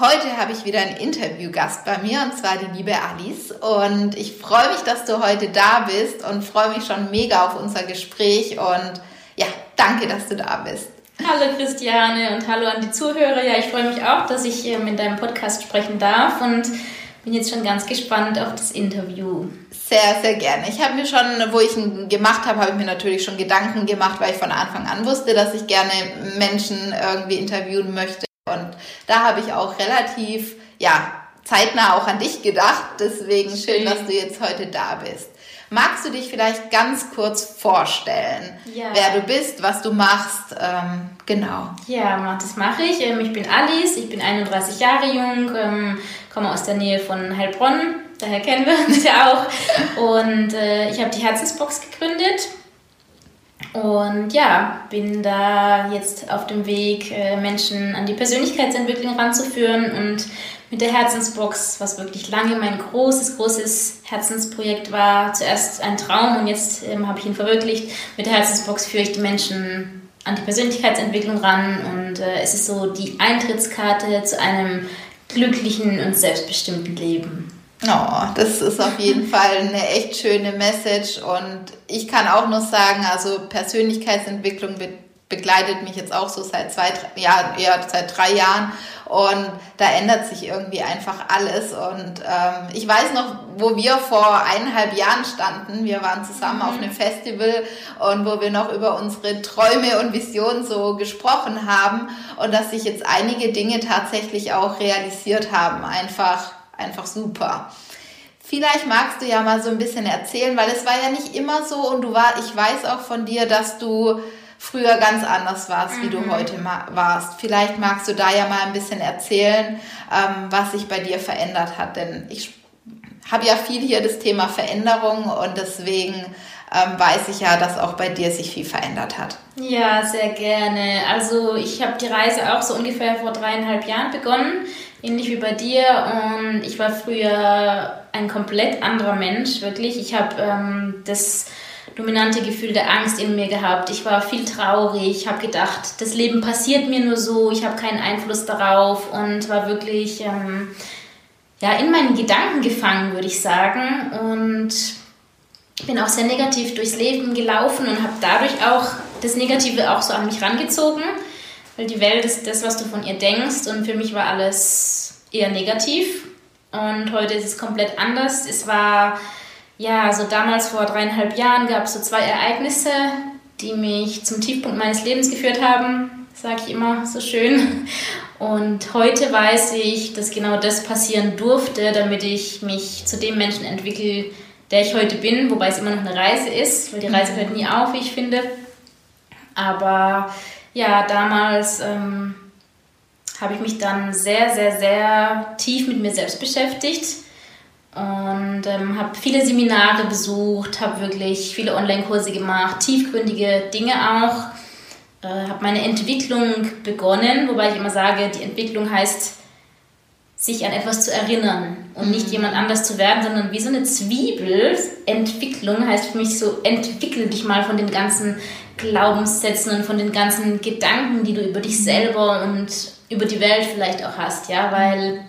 Heute habe ich wieder einen Interviewgast bei mir und zwar die liebe Alice und ich freue mich, dass du heute da bist und freue mich schon mega auf unser Gespräch und ja, danke, dass du da bist. Hallo Christiane und hallo an die Zuhörer. Ja, ich freue mich auch, dass ich ähm, in deinem Podcast sprechen darf und bin jetzt schon ganz gespannt auf das Interview. Sehr, sehr gerne. Ich habe mir schon, wo ich ihn gemacht habe, habe ich mir natürlich schon Gedanken gemacht, weil ich von Anfang an wusste, dass ich gerne Menschen irgendwie interviewen möchte und da habe ich auch relativ, ja, zeitnah auch an dich gedacht. Deswegen schön, schön dass du jetzt heute da bist. Magst du dich vielleicht ganz kurz vorstellen, ja. wer du bist, was du machst? Ähm, genau. Ja, das mache ich. Ähm, ich bin Alice, ich bin 31 Jahre jung, ähm, komme aus der Nähe von Heilbronn, daher kennen wir uns ja auch. Und äh, ich habe die Herzensbox gegründet und ja, bin da jetzt auf dem Weg, äh, Menschen an die Persönlichkeitsentwicklung ranzuführen und mit der Herzensbox, was wirklich lange mein großes, großes Herzensprojekt war, zuerst ein Traum und jetzt ähm, habe ich ihn verwirklicht. Mit der Herzensbox führe ich die Menschen an die Persönlichkeitsentwicklung ran und äh, es ist so die Eintrittskarte zu einem glücklichen und selbstbestimmten Leben. Oh, das ist auf jeden Fall eine echt schöne Message und ich kann auch nur sagen, also Persönlichkeitsentwicklung be begleitet mich jetzt auch so seit zwei, drei, ja, ja, seit drei Jahren und da ändert sich irgendwie einfach alles und ähm, ich weiß noch, wo wir vor eineinhalb Jahren standen, wir waren zusammen mhm. auf einem Festival und wo wir noch über unsere Träume und Visionen so gesprochen haben und dass sich jetzt einige Dinge tatsächlich auch realisiert haben, einfach einfach super. Vielleicht magst du ja mal so ein bisschen erzählen, weil es war ja nicht immer so und du war, ich weiß auch von dir, dass du früher ganz anders warst, mhm. wie du mhm. heute warst. Vielleicht magst du da ja mal ein bisschen erzählen, ähm, was sich bei dir verändert hat, denn ich habe ja viel hier das Thema Veränderung und deswegen ähm, weiß ich ja, dass auch bei dir sich viel verändert hat. Ja, sehr gerne. Also ich habe die Reise auch so ungefähr vor dreieinhalb Jahren begonnen ähnlich wie bei dir. Und ich war früher ein komplett anderer Mensch, wirklich. Ich habe ähm, das dominante Gefühl der Angst in mir gehabt. Ich war viel traurig. Ich habe gedacht, das Leben passiert mir nur so. Ich habe keinen Einfluss darauf und war wirklich ähm, ja, in meinen Gedanken gefangen, würde ich sagen. Und bin auch sehr negativ durchs Leben gelaufen und habe dadurch auch das Negative auch so an mich rangezogen weil die Welt ist das, was du von ihr denkst und für mich war alles eher negativ und heute ist es komplett anders. Es war, ja, so damals vor dreieinhalb Jahren gab es so zwei Ereignisse, die mich zum Tiefpunkt meines Lebens geführt haben, sage ich immer so schön. Und heute weiß ich, dass genau das passieren durfte, damit ich mich zu dem Menschen entwickle, der ich heute bin, wobei es immer noch eine Reise ist, weil die Reise hört nie auf, wie ich finde. Aber ja, damals ähm, habe ich mich dann sehr, sehr, sehr tief mit mir selbst beschäftigt und ähm, habe viele Seminare besucht, habe wirklich viele Online-Kurse gemacht, tiefgründige Dinge auch, äh, habe meine Entwicklung begonnen, wobei ich immer sage, die Entwicklung heißt, sich an etwas zu erinnern und mhm. nicht jemand anders zu werden, sondern wie so eine Zwiebel. Entwicklung heißt für mich so, entwickel dich mal von den ganzen Glaubenssätzen und von den ganzen Gedanken, die du über dich selber und über die Welt vielleicht auch hast, ja, weil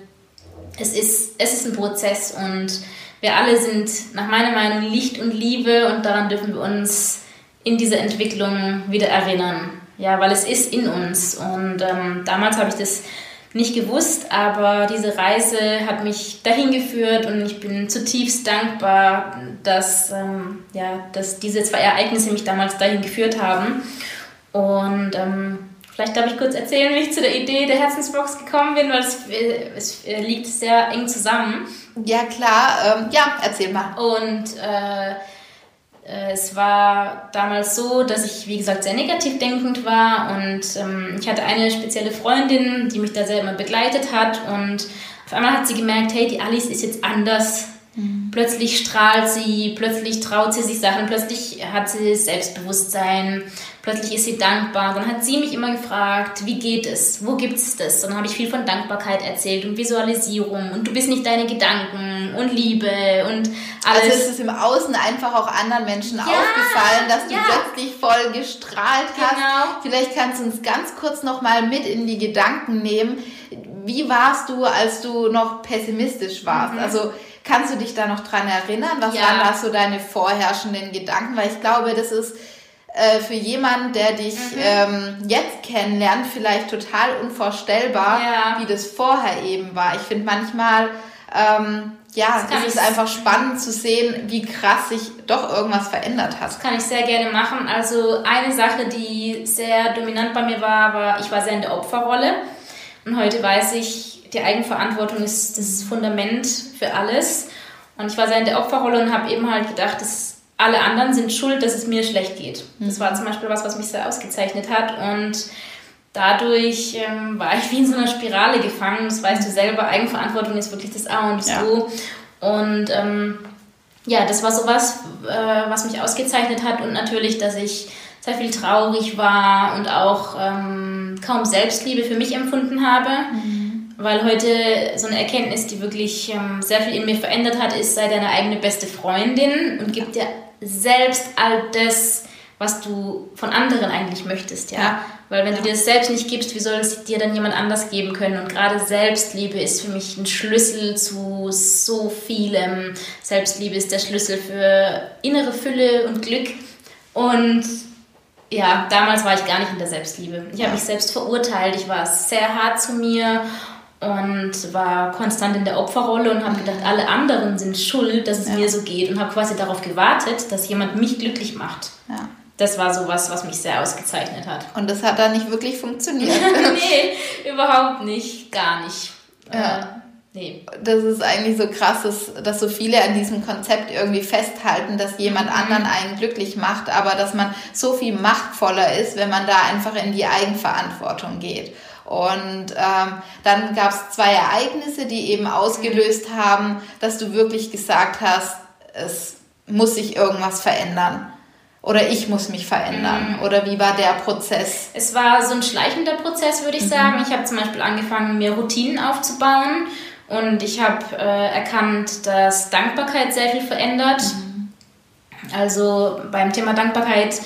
es ist, es ist ein Prozess und wir alle sind nach meiner Meinung Licht und Liebe und daran dürfen wir uns in dieser Entwicklung wieder erinnern, ja, weil es ist in uns und ähm, damals habe ich das nicht gewusst, aber diese Reise hat mich dahin geführt und ich bin zutiefst dankbar, dass, ähm, ja, dass diese zwei Ereignisse mich damals dahin geführt haben. Und ähm, vielleicht darf ich kurz erzählen, wie ich zu der Idee der Herzensbox gekommen bin, weil es, es liegt sehr eng zusammen. Ja, klar. Ähm, ja, erzähl mal. Und äh, äh, es war damals so, dass ich, wie gesagt, sehr negativ denkend war und ähm, ich hatte eine spezielle Freundin, die mich da sehr immer begleitet hat und auf einmal hat sie gemerkt, hey, die Alice ist jetzt anders. Mhm. Plötzlich strahlt sie, plötzlich traut sie sich Sachen, plötzlich hat sie Selbstbewusstsein, plötzlich ist sie dankbar. Dann hat sie mich immer gefragt, wie geht es, wo gibt es das? Und dann habe ich viel von Dankbarkeit erzählt und Visualisierung und du bist nicht deine Gedanken und Liebe und alles. Also ist es im Außen einfach auch anderen Menschen ja, aufgefallen, dass du ja. plötzlich voll gestrahlt hast. Genau. Vielleicht kannst du uns ganz kurz nochmal mit in die Gedanken nehmen. Wie warst du, als du noch pessimistisch warst? Mhm. Also Kannst du dich da noch dran erinnern? Was ja. waren da so deine vorherrschenden Gedanken? Weil ich glaube, das ist äh, für jemanden, der dich mhm. ähm, jetzt kennenlernt, vielleicht total unvorstellbar, ja. wie das vorher eben war. Ich finde manchmal, ähm, ja, es ist einfach spannend zu sehen, wie krass sich doch irgendwas verändert hat. Das kann ich sehr gerne machen. Also eine Sache, die sehr dominant bei mir war, war, ich war sehr in der Opferrolle. Und heute weiß ich, die Eigenverantwortung ist das Fundament für alles. Und ich war sehr in der Opferrolle und habe eben halt gedacht, dass alle anderen sind schuld, dass es mir schlecht geht. Das war zum Beispiel was, was mich sehr ausgezeichnet hat. Und dadurch ähm, war ich wie in so einer Spirale gefangen. Das weißt du selber, Eigenverantwortung ist wirklich das A und das ja. O. Und ähm, ja, das war sowas, äh, was mich ausgezeichnet hat. Und natürlich, dass ich sehr viel traurig war und auch ähm, kaum Selbstliebe für mich empfunden habe. Mhm weil heute so eine Erkenntnis, die wirklich ähm, sehr viel in mir verändert hat, ist, sei deine eigene beste Freundin und gib dir selbst all das, was du von anderen eigentlich möchtest, ja. ja. Weil wenn ja. du dir das selbst nicht gibst, wie soll es dir dann jemand anders geben können? Und gerade Selbstliebe ist für mich ein Schlüssel zu so vielem. Selbstliebe ist der Schlüssel für innere Fülle und Glück. Und ja, damals war ich gar nicht in der Selbstliebe. Ich habe mich selbst verurteilt, ich war sehr hart zu mir und war konstant in der Opferrolle und habe gedacht, alle anderen sind schuld, dass es ja. mir so geht und habe quasi darauf gewartet, dass jemand mich glücklich macht. Ja. Das war so was, was mich sehr ausgezeichnet hat. Und das hat dann nicht wirklich funktioniert. nee, überhaupt nicht, gar nicht. Ja. Nee. Das ist eigentlich so krass, dass, dass so viele an diesem Konzept irgendwie festhalten, dass jemand mhm. anderen einen glücklich macht, aber dass man so viel machtvoller ist, wenn man da einfach in die Eigenverantwortung geht. Und ähm, dann gab es zwei Ereignisse, die eben ausgelöst haben, dass du wirklich gesagt hast, es muss sich irgendwas verändern. Oder ich muss mich verändern. Mhm. Oder wie war der Prozess? Es war so ein schleichender Prozess, würde ich mhm. sagen. Ich habe zum Beispiel angefangen, mir Routinen aufzubauen. Und ich habe äh, erkannt, dass Dankbarkeit sehr viel verändert. Mhm. Also beim Thema Dankbarkeit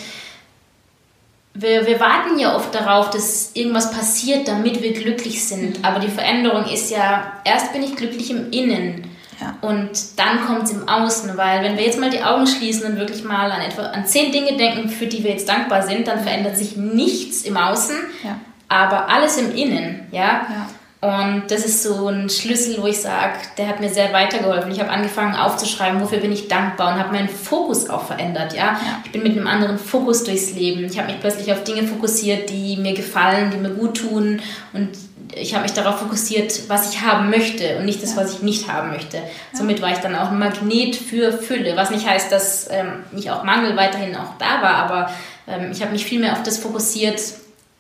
wir, wir warten ja oft darauf, dass irgendwas passiert, damit wir glücklich sind. Mhm. Aber die Veränderung ist ja, erst bin ich glücklich im Innen. Ja. Und dann kommt es im Außen, weil wenn wir jetzt mal die Augen schließen und wirklich mal an etwa an zehn Dinge denken, für die wir jetzt dankbar sind, dann verändert sich nichts im Außen, ja. aber alles im Innen, ja. ja. Und das ist so ein Schlüssel, wo ich sage, der hat mir sehr weitergeholfen. Ich habe angefangen aufzuschreiben, wofür bin ich dankbar und habe meinen Fokus auch verändert. Ja? Ich bin mit einem anderen Fokus durchs Leben. Ich habe mich plötzlich auf Dinge fokussiert, die mir gefallen, die mir gut tun und ich habe mich darauf fokussiert, was ich haben möchte und nicht das, was ich nicht haben möchte. Somit war ich dann auch ein Magnet für Fülle, was nicht heißt, dass ähm, nicht auch Mangel weiterhin auch da war, aber ähm, ich habe mich viel mehr auf das fokussiert,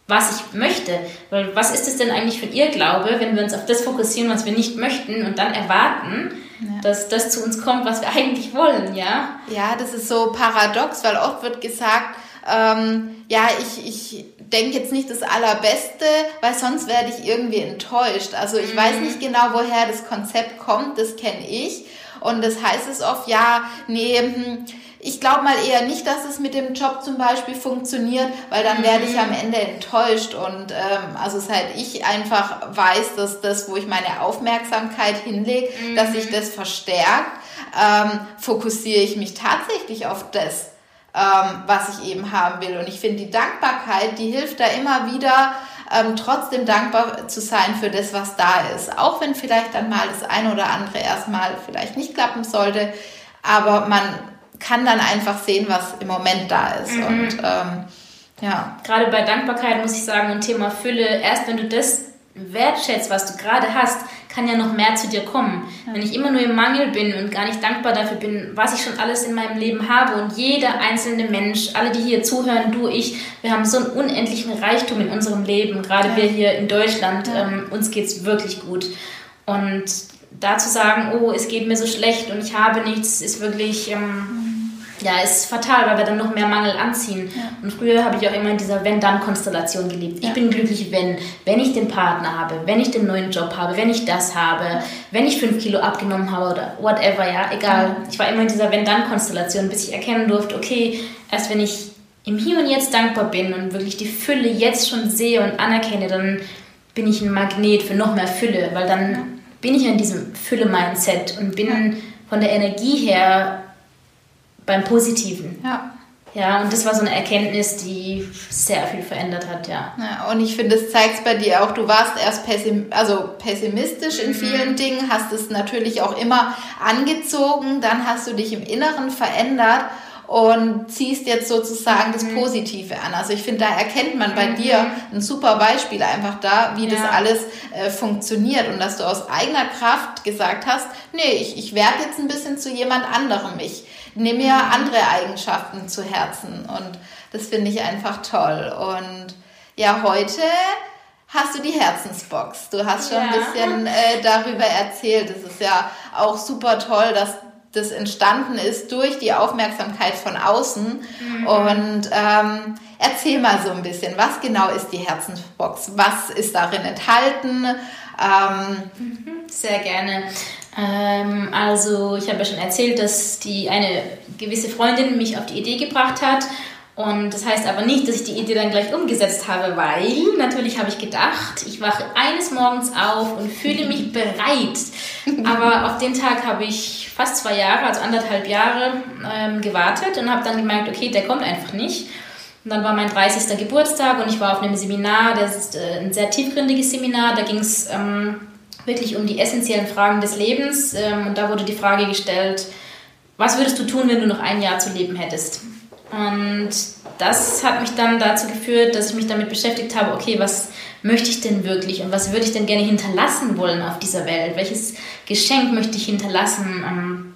was ich möchte. Weil was ist es denn eigentlich für ihr Glaube, wenn wir uns auf das fokussieren, was wir nicht möchten und dann erwarten, ja. dass das zu uns kommt, was wir eigentlich wollen, ja? Ja, das ist so paradox, weil oft wird gesagt, ähm, ja, ich, ich denke jetzt nicht das Allerbeste, weil sonst werde ich irgendwie enttäuscht. Also ich mhm. weiß nicht genau, woher das Konzept kommt, das kenne ich. Und das heißt es oft, ja, nee, hm, ich glaube mal eher nicht, dass es mit dem Job zum Beispiel funktioniert, weil dann werde ich am mhm. Ende enttäuscht. Und ähm, also seit ich einfach weiß, dass das, wo ich meine Aufmerksamkeit hinlege, mhm. dass sich das verstärkt, ähm, fokussiere ich mich tatsächlich auf das, ähm, was ich eben haben will. Und ich finde, die Dankbarkeit, die hilft da immer wieder, ähm, trotzdem dankbar zu sein für das, was da ist. Auch wenn vielleicht dann mal das eine oder andere erstmal vielleicht nicht klappen sollte, aber man kann dann einfach sehen, was im Moment da ist. Mhm. Und ähm, ja. Gerade bei Dankbarkeit muss ich sagen, ein Thema Fülle, erst wenn du das wertschätzt, was du gerade hast, kann ja noch mehr zu dir kommen. Ja. Wenn ich immer nur im Mangel bin und gar nicht dankbar dafür bin, was ich schon alles in meinem Leben habe und jeder einzelne Mensch, alle, die hier zuhören, du, ich, wir haben so einen unendlichen Reichtum in unserem Leben, gerade ja. wir hier in Deutschland, ja. ähm, uns geht es wirklich gut. Und da zu sagen, oh, es geht mir so schlecht und ich habe nichts, ist wirklich... Ähm, ja, ist fatal, weil wir dann noch mehr Mangel anziehen. Ja. Und früher habe ich auch immer in dieser Wenn-Dann-Konstellation gelebt. Ich ja. bin glücklich, wenn, wenn ich den Partner habe, wenn ich den neuen Job habe, wenn ich das habe, wenn ich fünf Kilo abgenommen habe oder whatever, ja, egal. Ich war immer in dieser Wenn-Dann-Konstellation, bis ich erkennen durfte, okay, erst wenn ich im Hier und Jetzt dankbar bin und wirklich die Fülle jetzt schon sehe und anerkenne, dann bin ich ein Magnet für noch mehr Fülle, weil dann bin ich in diesem Fülle-Mindset und bin von der Energie her beim Positiven. Ja. Ja, und das war so eine Erkenntnis, die sehr viel verändert hat, ja. ja und ich finde, es zeigt bei dir auch, du warst erst pessim also pessimistisch in mhm. vielen Dingen, hast es natürlich auch immer angezogen, dann hast du dich im Inneren verändert und ziehst jetzt sozusagen das mhm. Positive an. Also ich finde, da erkennt man bei mhm. dir ein super Beispiel einfach da, wie ja. das alles äh, funktioniert und dass du aus eigener Kraft gesagt hast, nee, ich, ich werde jetzt ein bisschen zu jemand anderem. Ich nehme mir andere Eigenschaften zu Herzen und das finde ich einfach toll. Und ja, heute hast du die Herzensbox. Du hast schon ja. ein bisschen äh, darüber erzählt. Es ist ja auch super toll, dass das entstanden ist durch die Aufmerksamkeit von außen. Mhm. Und ähm, erzähl mal so ein bisschen, was genau ist die Herzensbox? Was ist darin enthalten? Ähm, mhm. Sehr gerne. Ähm, also ich habe ja schon erzählt, dass die eine gewisse Freundin mich auf die Idee gebracht hat. Und das heißt aber nicht, dass ich die Idee dann gleich umgesetzt habe, weil natürlich habe ich gedacht, ich wache eines Morgens auf und fühle mich bereit. Aber auf den Tag habe ich fast zwei Jahre, also anderthalb Jahre ähm, gewartet und habe dann gemerkt, okay, der kommt einfach nicht. Und dann war mein 30. Geburtstag und ich war auf einem Seminar, das ist äh, ein sehr tiefgründiges Seminar, da ging es... Ähm, wirklich um die essentiellen Fragen des Lebens. Ähm, und da wurde die Frage gestellt, was würdest du tun, wenn du noch ein Jahr zu leben hättest? Und das hat mich dann dazu geführt, dass ich mich damit beschäftigt habe, okay, was möchte ich denn wirklich und was würde ich denn gerne hinterlassen wollen auf dieser Welt? Welches Geschenk möchte ich hinterlassen? Ähm,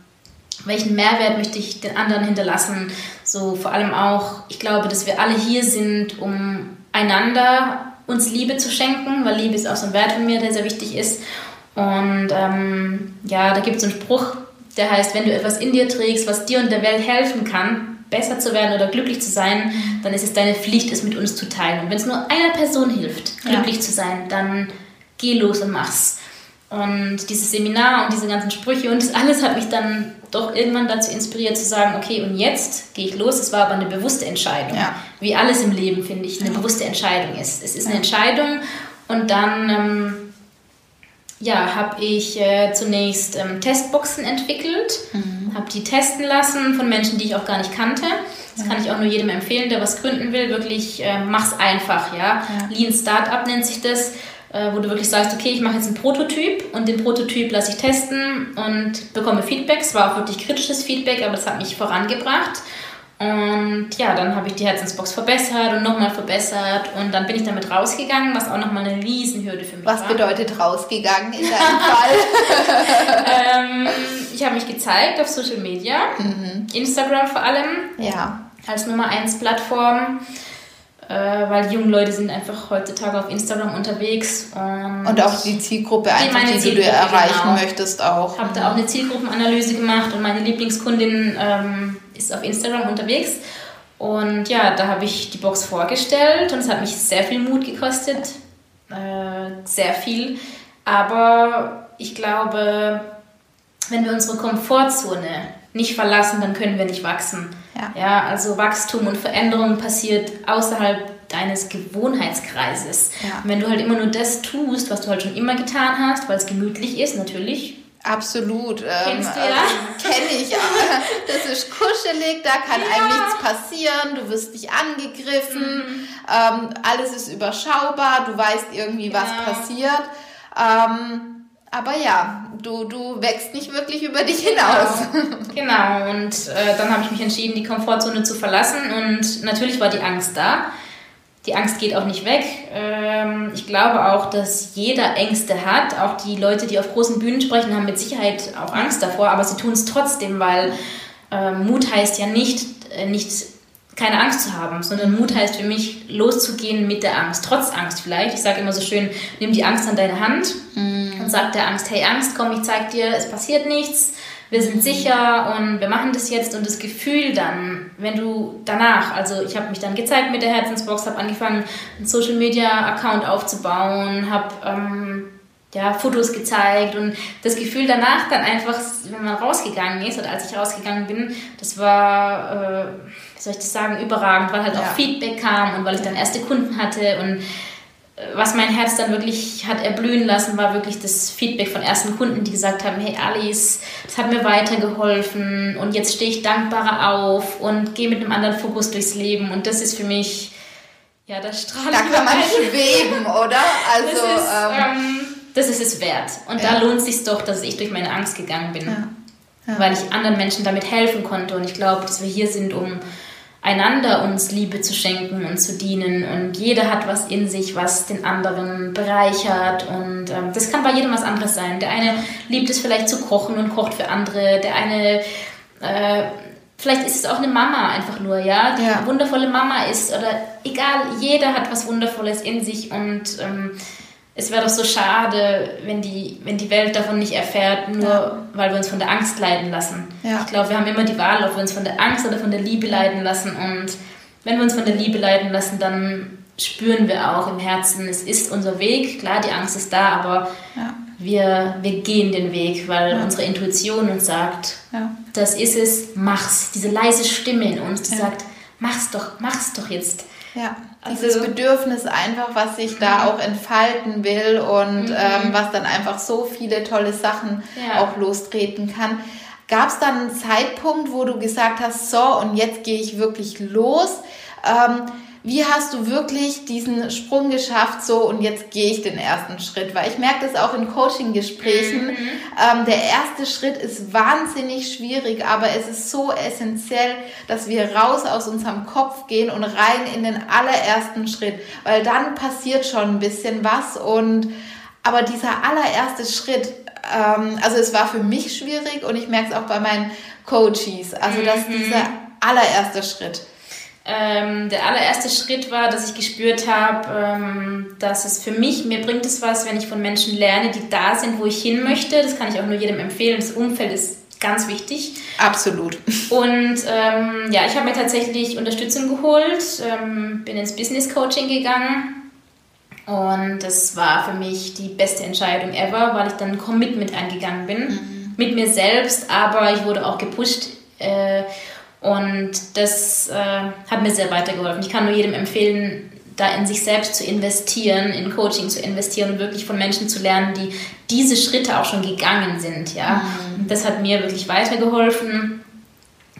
welchen Mehrwert möchte ich den anderen hinterlassen? So vor allem auch, ich glaube, dass wir alle hier sind, um einander uns Liebe zu schenken, weil Liebe ist auch so ein Wert von mir, der sehr wichtig ist. Und ähm, ja, da gibt es einen Spruch, der heißt, wenn du etwas in dir trägst, was dir und der Welt helfen kann, besser zu werden oder glücklich zu sein, dann ist es deine Pflicht, es mit uns zu teilen. Und wenn es nur einer Person hilft, glücklich ja. zu sein, dann geh los und mach's. Und dieses Seminar und diese ganzen Sprüche und das alles hat mich dann doch irgendwann dazu inspiriert zu sagen, okay, und jetzt gehe ich los. Es war aber eine bewusste Entscheidung. Ja. Wie alles im Leben, finde ich, eine ja. bewusste Entscheidung ist. Es ist eine Entscheidung und dann ähm, ja, habe ich äh, zunächst ähm, Testboxen entwickelt, mhm. Habe die testen lassen von Menschen, die ich auch gar nicht kannte. Das kann ich auch nur jedem empfehlen, der was gründen will. Wirklich, äh, mach's einfach, ja. ja. Lean Startup nennt sich das äh, wo du wirklich sagst, okay, ich mache jetzt einen Prototyp und den Prototyp lasse ich testen und bekomme Feedback. Es war auch wirklich kritisches Feedback, aber das hat mich vorangebracht. Und ja, dann habe ich die Herzensbox verbessert und nochmal verbessert und dann bin ich damit rausgegangen, was auch nochmal eine Riesenhürde für mich was war. Was bedeutet rausgegangen in deinem Fall? ähm, ich habe mich gezeigt auf Social Media, mhm. Instagram vor allem, ja. als Nummer 1 Plattform äh, weil die jungen Leute sind einfach heutzutage auf Instagram unterwegs. Und, und auch die Zielgruppe einfach, die, die du erreichen genau. möchtest auch. Ich habe da auch eine Zielgruppenanalyse gemacht und meine Lieblingskundin ähm, ist auf Instagram unterwegs. Und ja, da habe ich die Box vorgestellt und es hat mich sehr viel Mut gekostet. Äh, sehr viel. Aber ich glaube, wenn wir unsere Komfortzone nicht verlassen, dann können wir nicht wachsen. Ja. ja, also Wachstum und Veränderung passiert außerhalb deines Gewohnheitskreises. Ja. Und wenn du halt immer nur das tust, was du halt schon immer getan hast, weil es gemütlich ist, natürlich. Absolut. Kennst ähm, du ja? Also, Kenne ich. Das ist kuschelig, da kann ja. einem nichts passieren, du wirst nicht angegriffen, mhm. ähm, alles ist überschaubar, du weißt irgendwie, was ja. passiert. Ähm, aber ja, du, du wächst nicht wirklich über dich hinaus. Genau, genau. und äh, dann habe ich mich entschieden, die Komfortzone zu verlassen und natürlich war die Angst da. Die Angst geht auch nicht weg. Ähm, ich glaube auch, dass jeder Ängste hat. Auch die Leute, die auf großen Bühnen sprechen, haben mit Sicherheit auch Angst davor, aber sie tun es trotzdem, weil äh, Mut heißt ja nicht, äh, nicht keine Angst zu haben, sondern Mut heißt für mich loszugehen mit der Angst, trotz Angst vielleicht. Ich sage immer so schön, nimm die Angst an deine Hand mhm. und sag der Angst, hey Angst, komm, ich zeig dir, es passiert nichts wir sind sicher und wir machen das jetzt und das Gefühl dann, wenn du danach, also ich habe mich dann gezeigt mit der Herzensbox, habe angefangen, einen Social Media Account aufzubauen, habe ähm, ja, Fotos gezeigt und das Gefühl danach dann einfach, wenn man rausgegangen ist oder als ich rausgegangen bin, das war, äh, wie soll ich das sagen, überragend, weil halt ja. auch Feedback kam und weil ich dann erste Kunden hatte und was mein Herz dann wirklich hat erblühen lassen, war wirklich das Feedback von ersten Kunden, die gesagt haben, hey Alice, das hat mir weitergeholfen und jetzt stehe ich dankbarer auf und gehe mit einem anderen Fokus durchs Leben und das ist für mich, ja, das strahlt. Da kann man schweben, oder? Also, das ist, ähm, ähm, das ist es wert. Und ja. da lohnt es sich doch, dass ich durch meine Angst gegangen bin. Ja. Ja. Weil ich anderen Menschen damit helfen konnte und ich glaube, dass wir hier sind, um einander uns Liebe zu schenken und zu dienen. Und jeder hat was in sich, was den anderen bereichert. Und ähm, das kann bei jedem was anderes sein. Der eine liebt es vielleicht zu kochen und kocht für andere. Der eine, äh, vielleicht ist es auch eine Mama einfach nur, ja, die ja. wundervolle Mama ist. Oder egal, jeder hat was Wundervolles in sich. Und ähm, es wäre doch so schade, wenn die, wenn die Welt davon nicht erfährt, nur ja. weil wir uns von der Angst leiden lassen. Ja. Ich glaube, wir haben immer die Wahl, ob wir uns von der Angst oder von der Liebe leiden lassen. Und wenn wir uns von der Liebe leiden lassen, dann spüren wir auch im Herzen, es ist unser Weg. Klar, die Angst ist da, aber ja. wir, wir gehen den Weg, weil unsere Intuition uns sagt, das ist es, mach's. Diese leise Stimme in uns, die sagt, mach's doch, mach's doch jetzt. Also, Dieses Bedürfnis einfach, was sich da auch entfalten will und mhm. ähm, was dann einfach so viele tolle Sachen ja. auch lostreten kann. Gab es dann einen Zeitpunkt, wo du gesagt hast, so und jetzt gehe ich wirklich los? Ähm, wie hast du wirklich diesen Sprung geschafft, so und jetzt gehe ich den ersten Schritt? Weil ich merke das auch in Coaching-Gesprächen. Mhm. Ähm, der erste Schritt ist wahnsinnig schwierig, aber es ist so essentiell, dass wir raus aus unserem Kopf gehen und rein in den allerersten Schritt, weil dann passiert schon ein bisschen was und aber dieser allererste Schritt, ähm, also es war für mich schwierig und ich merke es auch bei meinen Coaches, also dass mhm. dieser allererste Schritt ähm, der allererste Schritt war, dass ich gespürt habe, ähm, dass es für mich, mir bringt es was, wenn ich von Menschen lerne, die da sind, wo ich hin möchte. Das kann ich auch nur jedem empfehlen. Das Umfeld ist ganz wichtig. Absolut. Und ähm, ja, ich habe mir tatsächlich Unterstützung geholt, ähm, bin ins Business Coaching gegangen. Und das war für mich die beste Entscheidung ever, weil ich dann ein Commitment eingegangen bin. Mhm. Mit mir selbst, aber ich wurde auch gepusht. Äh, und das äh, hat mir sehr weitergeholfen. Ich kann nur jedem empfehlen, da in sich selbst zu investieren, in Coaching zu investieren und wirklich von Menschen zu lernen, die diese Schritte auch schon gegangen sind. Ja? Mhm. Das hat mir wirklich weitergeholfen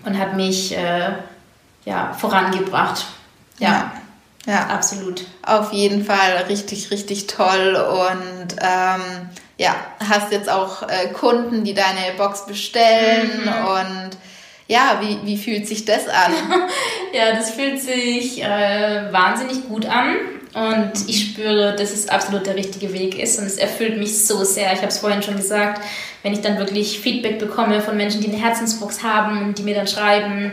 und hat mich äh, ja, vorangebracht. Ja. ja. ja. absolut. Auf jeden Fall richtig, richtig toll und ähm, ja, hast jetzt auch äh, Kunden, die deine Box bestellen mhm. und ja, wie, wie fühlt sich das an? ja, das fühlt sich äh, wahnsinnig gut an. Und ich spüre, dass es absolut der richtige Weg ist und es erfüllt mich so sehr. Ich habe es vorhin schon gesagt, wenn ich dann wirklich Feedback bekomme von Menschen, die eine Herzensbox haben und die mir dann schreiben,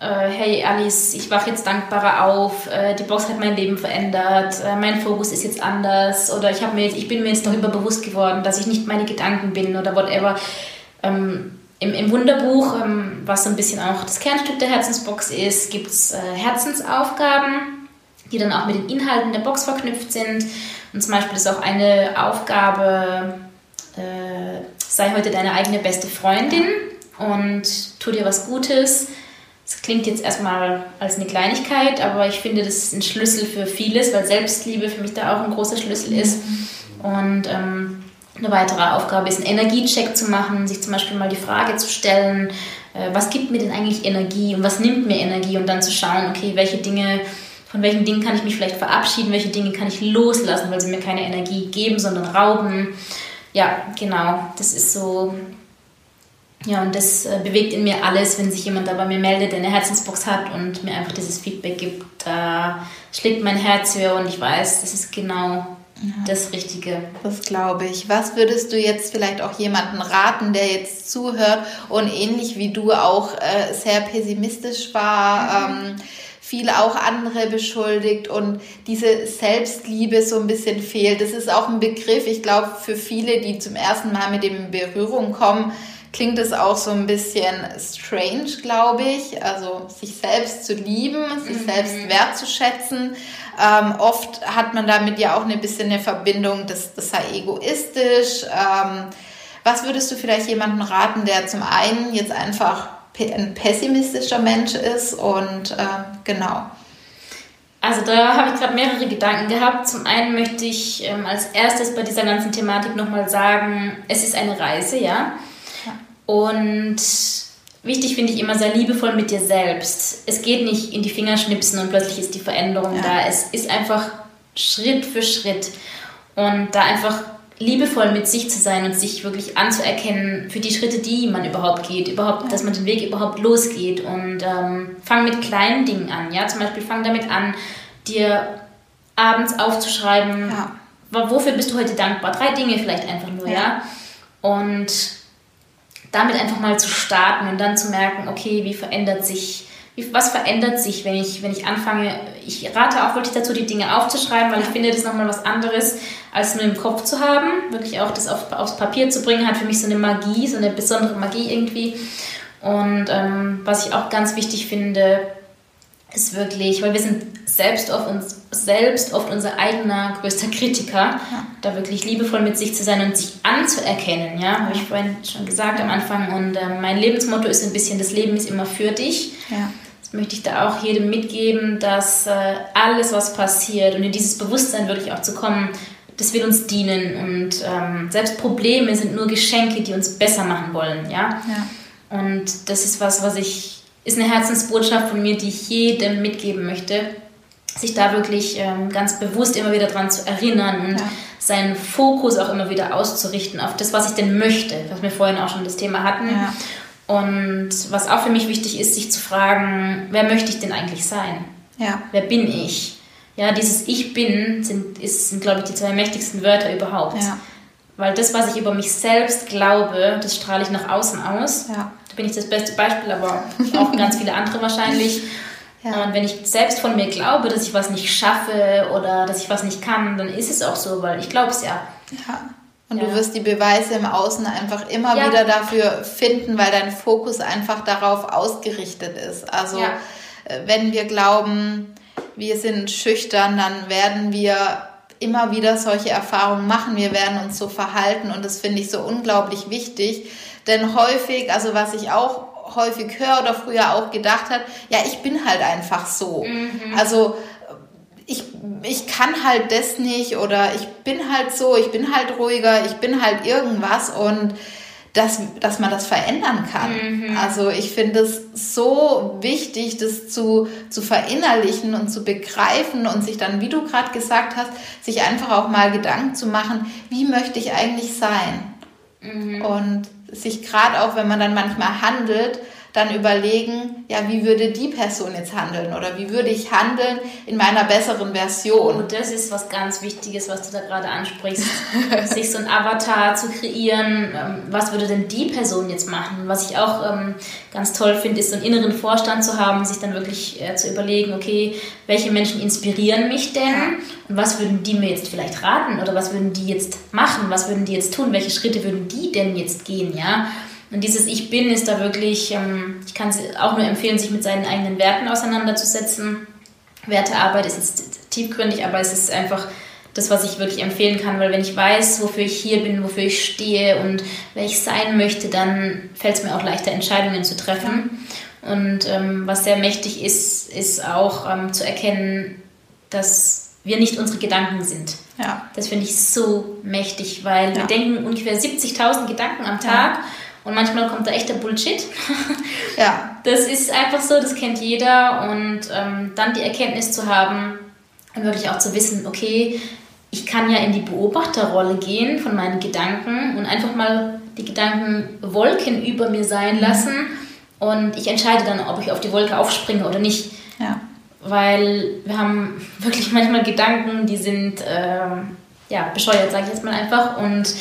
äh, hey Alice, ich wache jetzt dankbarer auf, äh, die Box hat mein Leben verändert, äh, mein Fokus ist jetzt anders oder ich, mir jetzt, ich bin mir jetzt darüber bewusst geworden, dass ich nicht meine Gedanken bin oder whatever. Ähm, im, im Wunderbuch, ähm, was so ein bisschen auch das Kernstück der Herzensbox ist, gibt es äh, Herzensaufgaben, die dann auch mit den Inhalten der Box verknüpft sind. Und zum Beispiel ist auch eine Aufgabe, äh, sei heute deine eigene beste Freundin und tu dir was Gutes. Das klingt jetzt erstmal als eine Kleinigkeit, aber ich finde, das ist ein Schlüssel für vieles, weil Selbstliebe für mich da auch ein großer Schlüssel ist. Mhm. Und ähm, eine weitere Aufgabe ist, einen Energiecheck zu machen, sich zum Beispiel mal die Frage zu stellen, äh, was gibt mir denn eigentlich Energie und was nimmt mir Energie und dann zu schauen, okay, welche Dinge, von welchen Dingen kann ich mich vielleicht verabschieden, welche Dinge kann ich loslassen, weil sie mir keine Energie geben, sondern rauben. Ja, genau, das ist so Ja, und das äh, bewegt in mir alles, wenn sich jemand da bei mir meldet, der eine Herzensbox hat und mir einfach dieses Feedback gibt. Da schlägt mein Herz höher und ich weiß, das ist genau. Das Richtige. Das glaube ich. Was würdest du jetzt vielleicht auch jemanden raten, der jetzt zuhört und ähnlich wie du auch äh, sehr pessimistisch war? Mhm. Ähm, viele auch andere beschuldigt und diese Selbstliebe so ein bisschen fehlt. Das ist auch ein Begriff, ich glaube, für viele, die zum ersten Mal mit dem in Berührung kommen, klingt es auch so ein bisschen strange, glaube ich. Also sich selbst zu lieben, sich mhm. selbst wertzuschätzen. Ähm, oft hat man damit ja auch ein bisschen eine Verbindung, das, das sei egoistisch. Ähm, was würdest du vielleicht jemandem raten, der zum einen jetzt einfach ein pessimistischer Mensch ist und äh, genau. Also da habe ich gerade mehrere Gedanken gehabt. Zum einen möchte ich ähm, als erstes bei dieser ganzen Thematik nochmal sagen, es ist eine Reise, ja. Ja. Und wichtig finde ich immer, sei liebevoll mit dir selbst. Es geht nicht in die Finger schnipsen und plötzlich ist die Veränderung ja. da. Es ist einfach Schritt für Schritt. Und da einfach liebevoll mit sich zu sein und sich wirklich anzuerkennen für die Schritte, die man überhaupt geht, überhaupt, dass man den Weg überhaupt losgeht und ähm, fang mit kleinen Dingen an, ja, zum Beispiel fang damit an, dir abends aufzuschreiben, ja. wofür bist du heute dankbar, drei Dinge vielleicht einfach nur, ja, ja? und damit einfach mal zu starten und dann zu merken, okay, wie verändert sich was verändert sich, wenn ich, wenn ich anfange, ich rate auch wirklich dazu, die Dinge aufzuschreiben, weil ich finde, das ist nochmal was anderes, als nur im Kopf zu haben. Wirklich auch das auf, aufs Papier zu bringen, hat für mich so eine Magie, so eine besondere Magie irgendwie. Und ähm, was ich auch ganz wichtig finde, ist wirklich, weil wir sind selbst oft, uns, selbst oft unser eigener größter Kritiker, ja. da wirklich liebevoll mit sich zu sein und sich anzuerkennen, ja, habe ich vorhin schon gesagt am Anfang. Und äh, mein Lebensmotto ist ein bisschen, das Leben ist immer für dich. Ja möchte ich da auch jedem mitgeben, dass äh, alles, was passiert und in dieses Bewusstsein wirklich auch zu kommen, das will uns dienen und ähm, selbst Probleme sind nur Geschenke, die uns besser machen wollen, ja? ja. Und das ist was, was ich, ist eine Herzensbotschaft von mir, die ich jedem mitgeben möchte, sich da wirklich ähm, ganz bewusst immer wieder dran zu erinnern und ja. seinen Fokus auch immer wieder auszurichten auf das, was ich denn möchte, was wir vorhin auch schon das Thema hatten. Ja. Und was auch für mich wichtig ist, sich zu fragen, wer möchte ich denn eigentlich sein? Ja. Wer bin ich? Ja, dieses Ich bin sind, ist, sind, glaube ich, die zwei mächtigsten Wörter überhaupt. Weil das, was ich über mich selbst glaube, das strahle ich nach außen aus. Bin ich das beste Beispiel, aber auch ganz viele andere wahrscheinlich. Ja. Und wenn ich selbst von mir glaube, dass ich was nicht schaffe oder dass ich was nicht kann, dann ist es auch so, weil ich glaube es ja. Ja. Und ja. du wirst die Beweise im Außen einfach immer ja. wieder dafür finden, weil dein Fokus einfach darauf ausgerichtet ist. Also. Äh, wenn wir glauben, wir sind schüchtern, dann werden wir immer wieder solche Erfahrungen machen. Wir werden uns so verhalten und das finde ich so unglaublich wichtig. Denn häufig, also was ich auch häufig höre oder früher auch gedacht hat, ja, ich bin halt einfach so. Mhm. Also ich, ich kann halt das nicht oder ich bin halt so, ich bin halt ruhiger, ich bin halt irgendwas und dass, dass man das verändern kann. Mhm. Also ich finde es so wichtig, das zu, zu verinnerlichen und zu begreifen und sich dann, wie du gerade gesagt hast, sich einfach auch mal Gedanken zu machen, wie möchte ich eigentlich sein? Mhm. Und sich gerade auch, wenn man dann manchmal handelt, dann überlegen, ja, wie würde die Person jetzt handeln oder wie würde ich handeln in meiner besseren Version. Und das ist was ganz Wichtiges, was du da gerade ansprichst, sich so ein Avatar zu kreieren. Ähm, was würde denn die Person jetzt machen? Was ich auch ähm, ganz toll finde, ist so einen inneren Vorstand zu haben, sich dann wirklich äh, zu überlegen, okay, welche Menschen inspirieren mich denn? Ja. Und was würden die mir jetzt vielleicht raten oder was würden die jetzt machen? Was würden die jetzt tun? Welche Schritte würden die denn jetzt gehen? Ja. Und dieses Ich Bin ist da wirklich, ähm, ich kann es auch nur empfehlen, sich mit seinen eigenen Werten auseinanderzusetzen. Wertearbeit ist jetzt tiefgründig, aber es ist einfach das, was ich wirklich empfehlen kann, weil wenn ich weiß, wofür ich hier bin, wofür ich stehe und wer ich sein möchte, dann fällt es mir auch leichter, Entscheidungen zu treffen. Und ähm, was sehr mächtig ist, ist auch ähm, zu erkennen, dass wir nicht unsere Gedanken sind. Ja. Das finde ich so mächtig, weil ja. wir denken ungefähr 70.000 Gedanken am Tag. Ja und manchmal kommt da echter Bullshit. ja. Das ist einfach so, das kennt jeder. Und ähm, dann die Erkenntnis zu haben und wirklich auch zu wissen, okay, ich kann ja in die Beobachterrolle gehen von meinen Gedanken und einfach mal die Gedanken Wolken über mir sein lassen und ich entscheide dann, ob ich auf die Wolke aufspringe oder nicht. Weil wir haben wirklich manchmal Gedanken, die sind ähm, ja, bescheuert, sage ich jetzt mal einfach, und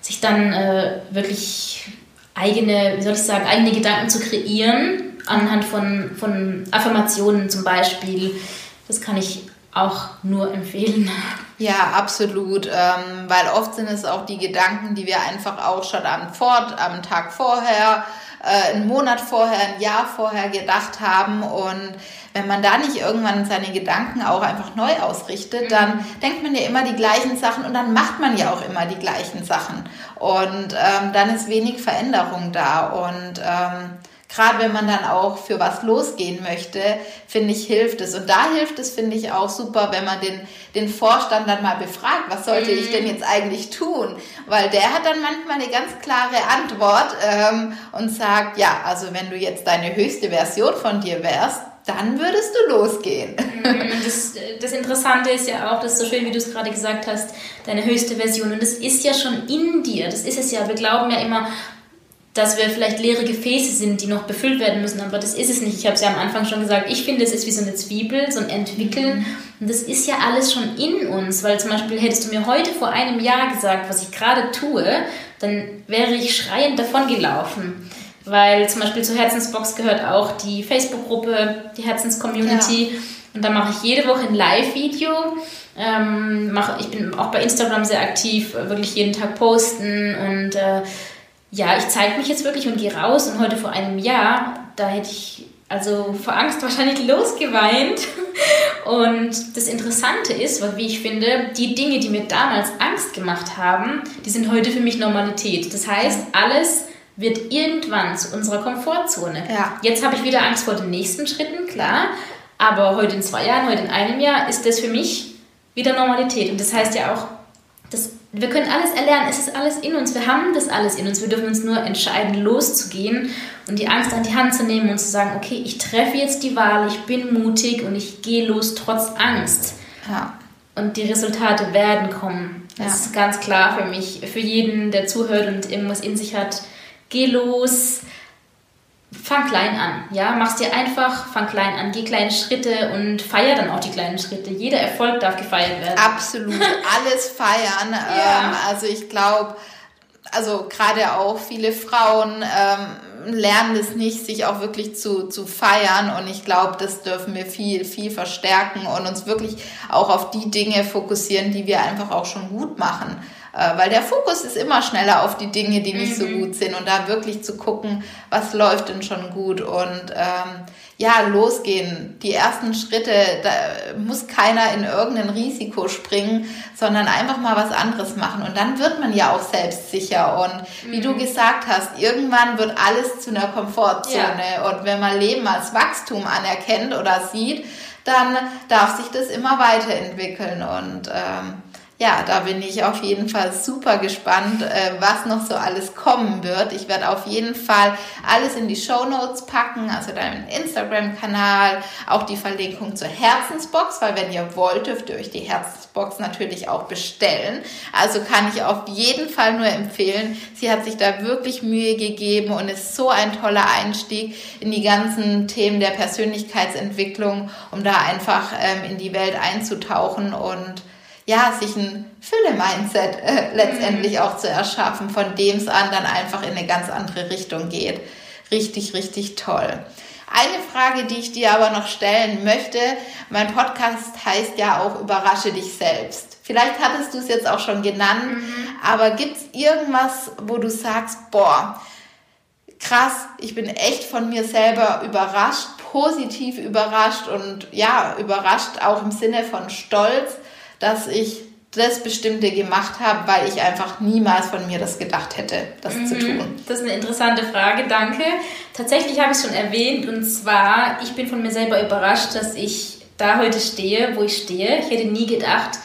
sich dann äh, wirklich eigene, wie soll ich sagen, eigene Gedanken zu kreieren, anhand von, von Affirmationen zum Beispiel. Das kann ich auch nur empfehlen. Ja, absolut, ähm, weil oft sind es auch die Gedanken, die wir einfach auch schon am, Fort, am Tag vorher, äh, einen Monat vorher, ein Jahr vorher gedacht haben und wenn man da nicht irgendwann seine Gedanken auch einfach neu ausrichtet, dann denkt man ja immer die gleichen Sachen und dann macht man ja auch immer die gleichen Sachen. Und ähm, dann ist wenig Veränderung da. Und ähm, gerade wenn man dann auch für was losgehen möchte, finde ich, hilft es. Und da hilft es, finde ich, auch super, wenn man den, den Vorstand dann mal befragt, was sollte ich denn jetzt eigentlich tun? Weil der hat dann manchmal eine ganz klare Antwort ähm, und sagt, ja, also wenn du jetzt deine höchste Version von dir wärst, dann würdest du losgehen. Mhm, das, das, Interessante ist ja auch, das ist so schön, wie du es gerade gesagt hast, deine höchste Version. Und das ist ja schon in dir. Das ist es ja. Wir glauben ja immer, dass wir vielleicht leere Gefäße sind, die noch befüllt werden müssen, aber das ist es nicht. Ich habe es ja am Anfang schon gesagt, ich finde, es ist wie so eine Zwiebel, so ein Entwickeln. Mhm. Und das ist ja alles schon in uns, weil zum Beispiel hättest du mir heute vor einem Jahr gesagt, was ich gerade tue, dann wäre ich schreiend davon gelaufen weil zum Beispiel zur Herzensbox gehört auch die Facebook-Gruppe, die Herzenscommunity. Ja. Und da mache ich jede Woche ein Live-Video. Ähm, mache, ich bin auch bei Instagram sehr aktiv, wirklich jeden Tag posten und äh, ja, ich zeige mich jetzt wirklich und gehe raus. Und heute vor einem Jahr, da hätte ich also vor Angst wahrscheinlich losgeweint. Und das Interessante ist, wie ich finde, die Dinge, die mir damals Angst gemacht haben, die sind heute für mich Normalität. Das heißt, alles wird irgendwann zu unserer Komfortzone. Ja. Jetzt habe ich wieder Angst vor den nächsten Schritten, klar. Aber heute in zwei Jahren, heute in einem Jahr ist das für mich wieder Normalität. Und das heißt ja auch, dass wir können alles erlernen, es ist alles in uns, wir haben das alles in uns. Wir dürfen uns nur entscheiden, loszugehen und die Angst an die Hand zu nehmen und zu sagen, okay, ich treffe jetzt die Wahl, ich bin mutig und ich gehe los trotz Angst. Ja. Und die Resultate werden kommen. Das ja. ist ganz klar für mich, für jeden, der zuhört und irgendwas in sich hat geh los, fang klein an. Ja, mach's dir einfach, fang klein an, geh kleine Schritte und feier dann auch die kleinen Schritte. Jeder Erfolg darf gefeiert werden. Absolut, alles feiern. ja. ähm, also ich glaube, also gerade auch viele Frauen ähm, lernen es nicht, sich auch wirklich zu, zu feiern. Und ich glaube, das dürfen wir viel, viel verstärken und uns wirklich auch auf die Dinge fokussieren, die wir einfach auch schon gut machen. Äh, weil der Fokus ist immer schneller auf die Dinge, die nicht mhm. so gut sind und da wirklich zu gucken, was läuft denn schon gut und ähm, ja, losgehen. Die ersten Schritte, da muss keiner in irgendein Risiko springen, sondern einfach mal was anderes machen. Und dann wird man ja auch selbstsicher. Und wie mhm. du gesagt hast, irgendwann wird alles zu einer Komfortzone. Ja. Und wenn man Leben als Wachstum anerkennt oder sieht, dann darf sich das immer weiterentwickeln. Und ähm, ja, da bin ich auf jeden Fall super gespannt, äh, was noch so alles kommen wird. Ich werde auf jeden Fall alles in die Show Notes packen, also deinen Instagram-Kanal, auch die Verlinkung zur Herzensbox, weil wenn ihr wollt, dürft ihr euch die Herzensbox natürlich auch bestellen. Also kann ich auf jeden Fall nur empfehlen. Sie hat sich da wirklich Mühe gegeben und ist so ein toller Einstieg in die ganzen Themen der Persönlichkeitsentwicklung, um da einfach ähm, in die Welt einzutauchen und ja, sich ein Fülle-Mindset äh, letztendlich mhm. auch zu erschaffen, von dem es an dann einfach in eine ganz andere Richtung geht. Richtig, richtig toll. Eine Frage, die ich dir aber noch stellen möchte, mein Podcast heißt ja auch Überrasche dich selbst. Vielleicht hattest du es jetzt auch schon genannt, mhm. aber gibt es irgendwas, wo du sagst, boah, krass, ich bin echt von mir selber überrascht, positiv überrascht und ja, überrascht auch im Sinne von Stolz, dass ich das Bestimmte gemacht habe, weil ich einfach niemals von mir das gedacht hätte, das mhm. zu tun? Das ist eine interessante Frage, danke. Tatsächlich habe ich es schon erwähnt und zwar, ich bin von mir selber überrascht, dass ich da heute stehe, wo ich stehe. Ich hätte nie gedacht,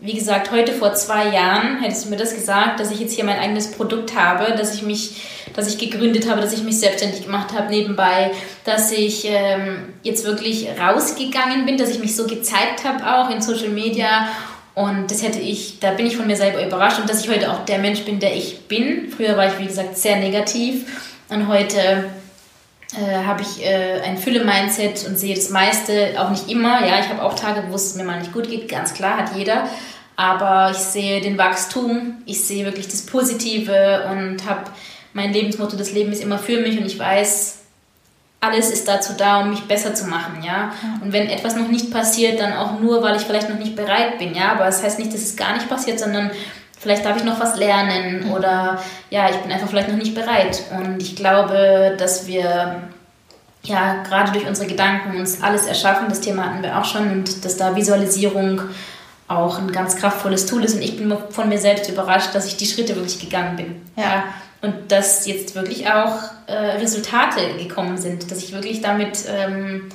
wie gesagt, heute vor zwei Jahren hättest du mir das gesagt, dass ich jetzt hier mein eigenes Produkt habe, dass ich mich, dass ich gegründet habe, dass ich mich selbstständig gemacht habe nebenbei, dass ich ähm, jetzt wirklich rausgegangen bin, dass ich mich so gezeigt habe auch in Social Media Und das hätte ich, da bin ich von mir selber überrascht und dass ich heute auch der Mensch bin, der ich bin. Früher war ich, wie gesagt, sehr negativ und heute äh, habe ich äh, ein Fülle-Mindset und sehe das meiste, auch nicht immer. Ja, ich habe auch Tage, wo es mir mal nicht gut geht, ganz klar, hat jeder. Aber ich sehe den Wachstum, ich sehe wirklich das Positive und habe mein Lebensmotto, das Leben ist immer für mich und ich weiß, alles ist dazu da, um mich besser zu machen, ja? Und wenn etwas noch nicht passiert, dann auch nur, weil ich vielleicht noch nicht bereit bin, ja. Aber das heißt nicht, dass es gar nicht passiert, sondern vielleicht darf ich noch was lernen oder ja, ich bin einfach vielleicht noch nicht bereit. Und ich glaube, dass wir ja gerade durch unsere Gedanken uns alles erschaffen. Das Thema hatten wir auch schon und dass da Visualisierung auch ein ganz kraftvolles Tool ist. Und ich bin von mir selbst überrascht, dass ich die Schritte wirklich gegangen bin. Ja. ja und dass jetzt wirklich auch äh, Resultate gekommen sind, dass ich wirklich damit ähm,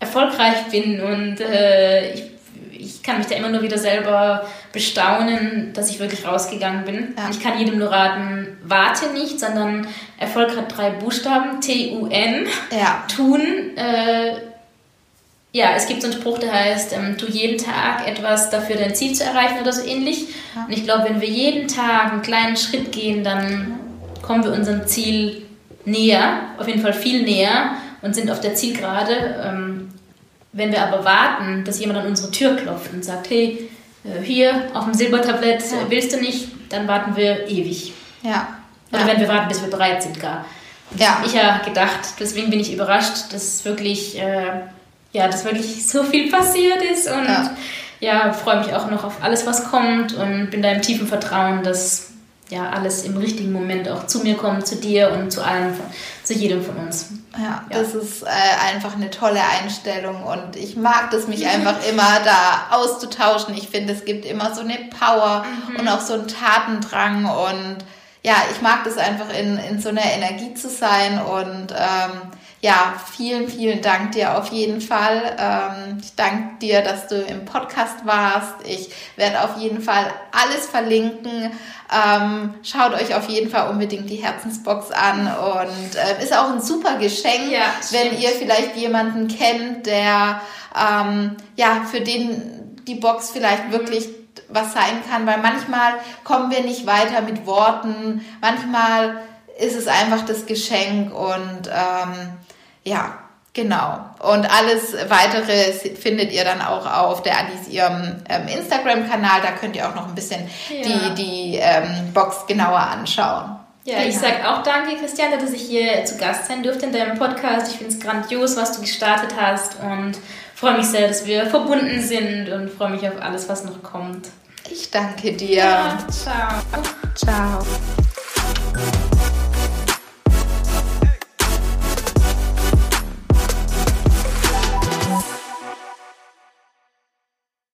erfolgreich bin und äh, ich, ich kann mich da immer nur wieder selber bestaunen, dass ich wirklich rausgegangen bin. Ja. Ich kann jedem nur raten, warte nicht, sondern Erfolg hat drei Buchstaben, T-U-N, ja. tun. Äh, ja, es gibt so einen Spruch, der heißt, ähm, tu jeden Tag etwas dafür, dein Ziel zu erreichen oder so ähnlich. Ja. Und ich glaube, wenn wir jeden Tag einen kleinen Schritt gehen, dann kommen wir unserem Ziel näher, auf jeden Fall viel näher und sind auf der Zielgerade. Ähm, wenn wir aber warten, dass jemand an unsere Tür klopft und sagt, hey, hier auf dem Silbertablett ja. willst du nicht, dann warten wir ewig. Ja. Oder ja. wenn wir warten, bis wir bereit sind gar. Das ja. ich ja gedacht, deswegen bin ich überrascht, dass wirklich, äh, ja, dass wirklich so viel passiert ist und ja, ja freue mich auch noch auf alles, was kommt und bin da im tiefen Vertrauen, dass ja, alles im richtigen Moment auch zu mir kommt, zu dir und zu allen, zu jedem von uns. Ja, ja. das ist äh, einfach eine tolle Einstellung und ich mag das, mich einfach immer da auszutauschen. Ich finde, es gibt immer so eine Power mhm. und auch so einen Tatendrang und ja, ich mag das einfach in, in so einer Energie zu sein und ähm, ja, vielen, vielen Dank dir auf jeden Fall. Ähm, ich danke dir, dass du im Podcast warst. Ich werde auf jeden Fall alles verlinken. Ähm, schaut euch auf jeden Fall unbedingt die Herzensbox an und äh, ist auch ein super Geschenk, ja, wenn ihr vielleicht jemanden kennt, der ähm, ja für den die Box vielleicht wirklich was sein kann, weil manchmal kommen wir nicht weiter mit Worten, manchmal ist es einfach das Geschenk und ähm, ja, genau. Und alles weitere findet ihr dann auch auf der Alice ihrem ähm, Instagram-Kanal. Da könnt ihr auch noch ein bisschen ja. die, die ähm, Box genauer anschauen. Ja, genau. ich sage auch danke, Christiane, dass ich hier zu Gast sein durfte in deinem Podcast. Ich finde es grandios, was du gestartet hast und freue mich sehr, dass wir verbunden sind und freue mich auf alles, was noch kommt. Ich danke dir. Ja, ciao. Ciao.